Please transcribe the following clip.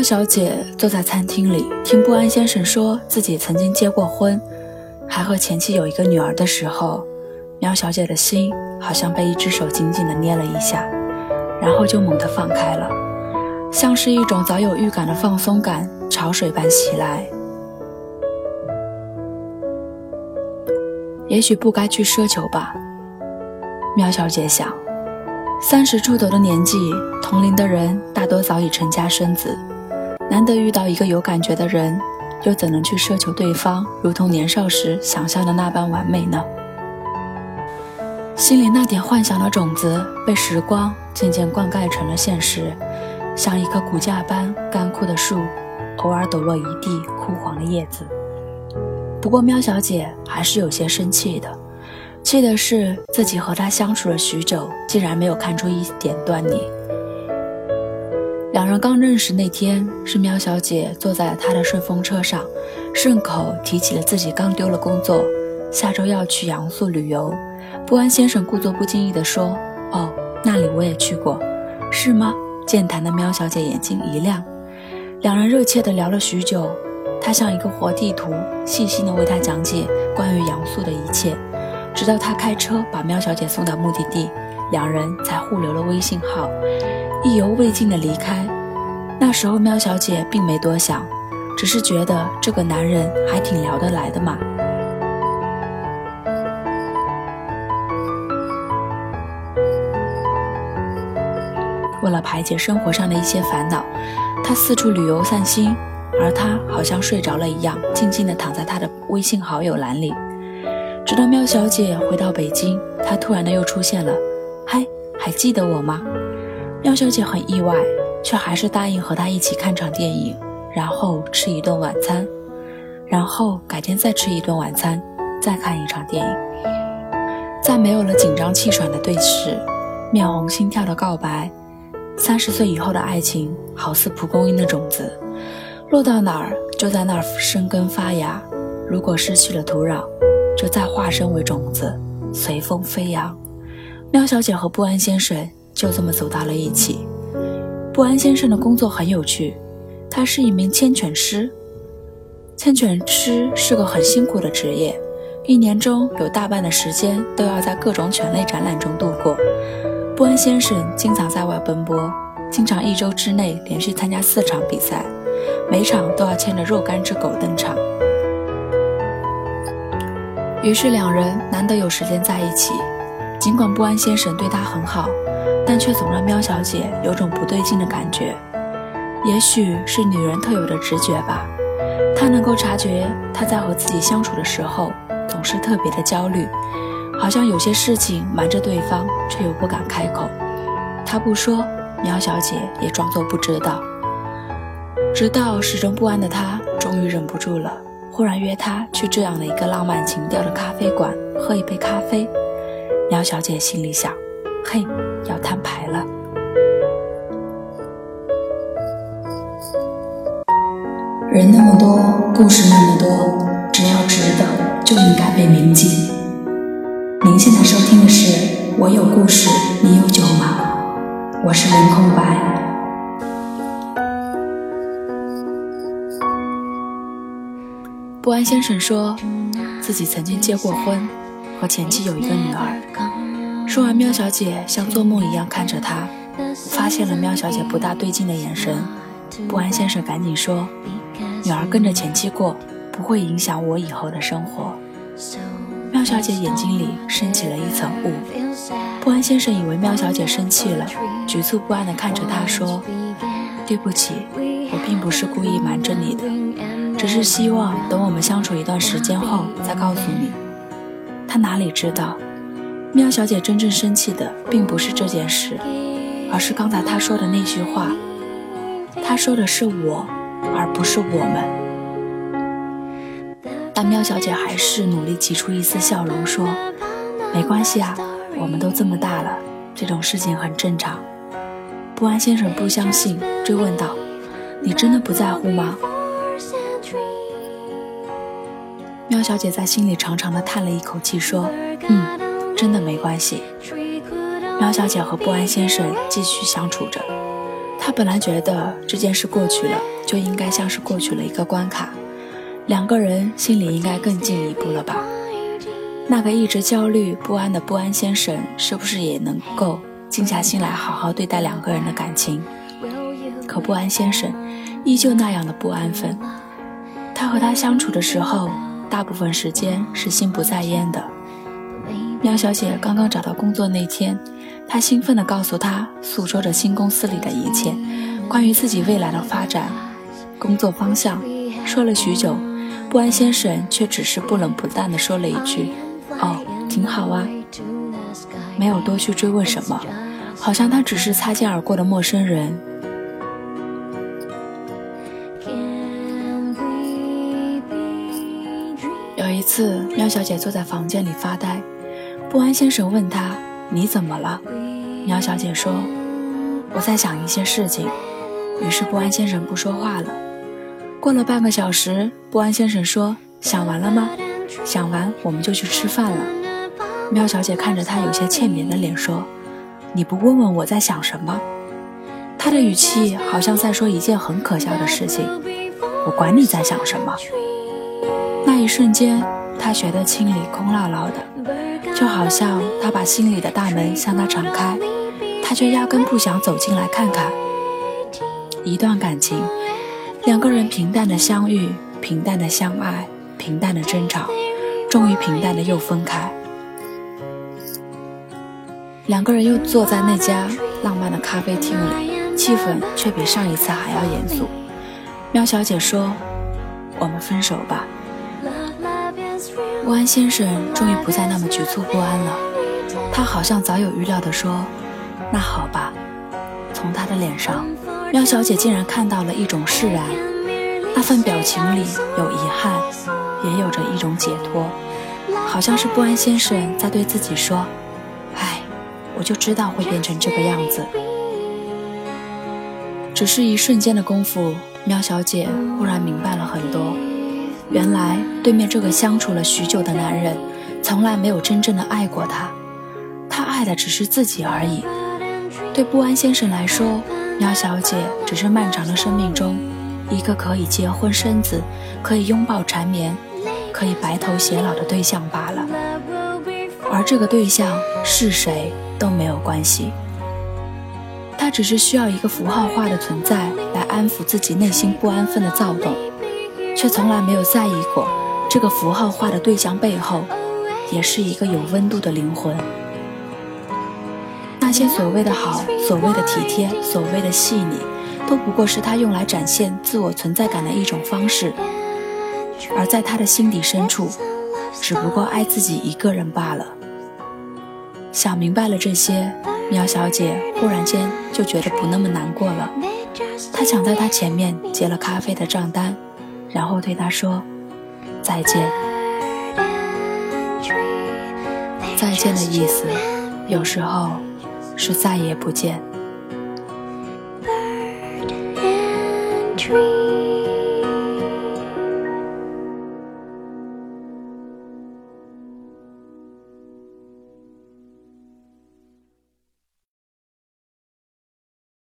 喵小姐坐在餐厅里，听不安先生说自己曾经结过婚，还和前妻有一个女儿的时候，喵小姐的心好像被一只手紧紧地捏了一下，然后就猛地放开了，像是一种早有预感的放松感，潮水般袭来。也许不该去奢求吧，喵小姐想。三十出头的年纪，同龄的人大多早已成家生子，难得遇到一个有感觉的人，又怎能去奢求对方如同年少时想象的那般完美呢？心里那点幻想的种子被时光渐渐灌溉成了现实，像一棵骨架般干枯的树，偶尔抖落一地枯黄的叶子。不过，喵小姐还是有些生气的。气的是自己和他相处了许久，竟然没有看出一点端倪。两人刚认识那天，是喵小姐坐在了他的顺风车上，顺口提起了自己刚丢了工作，下周要去阳朔旅游。不安先生故作不经意地说：“哦，那里我也去过，是吗？”健谈的喵小姐眼睛一亮，两人热切地聊了许久。他像一个活地图，细心地为他讲解关于阳宿的一切。直到他开车把喵小姐送到目的地，两人才互留了微信号，意犹未尽的离开。那时候喵小姐并没多想，只是觉得这个男人还挺聊得来的嘛。为了排解生活上的一些烦恼，他四处旅游散心，而他好像睡着了一样，静静地躺在他的微信好友栏里。直到喵小姐回到北京，他突然的又出现了。嗨，还记得我吗？喵小姐很意外，却还是答应和他一起看场电影，然后吃一顿晚餐，然后改天再吃一顿晚餐，再看一场电影。在没有了紧张气喘的对视，面红心跳的告白。三十岁以后的爱情，好似蒲公英的种子，落到哪儿就在那儿生根发芽。如果失去了土壤，就再化身为种子，随风飞扬。喵小姐和不安先生就这么走到了一起。不安先生的工作很有趣，他是一名牵犬师。牵犬师是个很辛苦的职业，一年中有大半的时间都要在各种犬类展览中度过。不安先生经常在外奔波，经常一周之内连续参加四场比赛，每场都要牵着若干只狗登场。于是两人难得有时间在一起。尽管不安先生对他很好，但却总让喵小姐有种不对劲的感觉。也许是女人特有的直觉吧，她能够察觉他在和自己相处的时候总是特别的焦虑，好像有些事情瞒着对方，却又不敢开口。他不说，喵小姐也装作不知道。直到始终不安的他终于忍不住了。忽然约他去这样的一个浪漫情调的咖啡馆喝一杯咖啡，喵小姐心里想：嘿，要摊牌了。人那么多，故事那么多，只要值得，就应该被铭记。您现在收听的是《我有故事，你有酒吗》？我是林空白。不安先生说自己曾经结过婚，和前妻有一个女儿。说完，喵小姐像做梦一样看着他，发现了喵小姐不大对劲的眼神。不安先生赶紧说：“女儿跟着前妻过，不会影响我以后的生活。”喵小姐眼睛里升起了一层雾。不安先生以为喵小姐生气了，局促不安地看着她说：“对不起，我并不是故意瞒着你的。”只是希望等我们相处一段时间后再告诉你。他哪里知道，喵小姐真正生气的并不是这件事，而是刚才她说的那句话。她说的是我，而不是我们。但喵小姐还是努力挤出一丝笑容，说：“没关系啊，我们都这么大了，这种事情很正常。”不安先生不相信，追问道：“你真的不在乎吗？”喵小姐在心里长长的叹了一口气，说：“，真的没关系。”喵小姐和不安先生继续相处着，她本来觉得这件事过去了，就应该像是过去了一个关卡，两个人心里应该更进一步了吧？那个一直焦虑不安的不安先生，是不是也能够静下心来好好对待两个人的感情？可不安先生依旧那样的不安分。他和他相处的时候，大部分时间是心不在焉的。喵小姐刚刚找到工作那天，她兴奋地告诉他，诉说着新公司里的一切，关于自己未来的发展、工作方向，说了许久。不安先生却只是不冷不淡地说了一句：“哦，挺好啊。”没有多去追问什么，好像他只是擦肩而过的陌生人。有一次，喵小姐坐在房间里发呆，不安先生问他：“你怎么了？”喵小姐说：“我在想一些事情。”于是不安先生不说话了。过了半个小时，不安先生说：“想完了吗？想完我们就去吃饭了。”喵小姐看着他有些欠扁的脸说：“你不问问我在想什么？”他的语气好像在说一件很可笑的事情。我管你在想什么。那一瞬间，他觉得心里空落落的，就好像他把心里的大门向他敞开，他却压根不想走进来看看。一段感情，两个人平淡的相遇，平淡的相爱，平淡的争吵，终于平淡的又分开。两个人又坐在那家浪漫的咖啡厅里，气氛却比上一次还要严肃。喵小姐说：“我们分手吧。”不安先生终于不再那么局促不安了，他好像早有预料地说：“那好吧。”从他的脸上，喵小姐竟然看到了一种释然，那份表情里有遗憾，也有着一种解脱，好像是不安先生在对自己说：“唉，我就知道会变成这个样子。”只是一瞬间的功夫，喵小姐忽然明白了很多。原来对面这个相处了许久的男人，从来没有真正的爱过她，他爱的只是自己而已。对不安先生来说，喵小姐只是漫长的生命中一个可以结婚生子、可以拥抱缠绵、可以白头偕老的对象罢了。而这个对象是谁都没有关系，他只是需要一个符号化的存在来安抚自己内心不安分的躁动。却从来没有在意过，这个符号化的对象背后，也是一个有温度的灵魂。那些所谓的好，所谓的体贴，所谓的细腻，都不过是他用来展现自我存在感的一种方式。而在他的心底深处，只不过爱自己一个人罢了。想明白了这些，苗小姐忽然间就觉得不那么难过了。她抢在他前面结了咖啡的账单。然后对他说：“再见。”再见的意思，有时候是再也不见。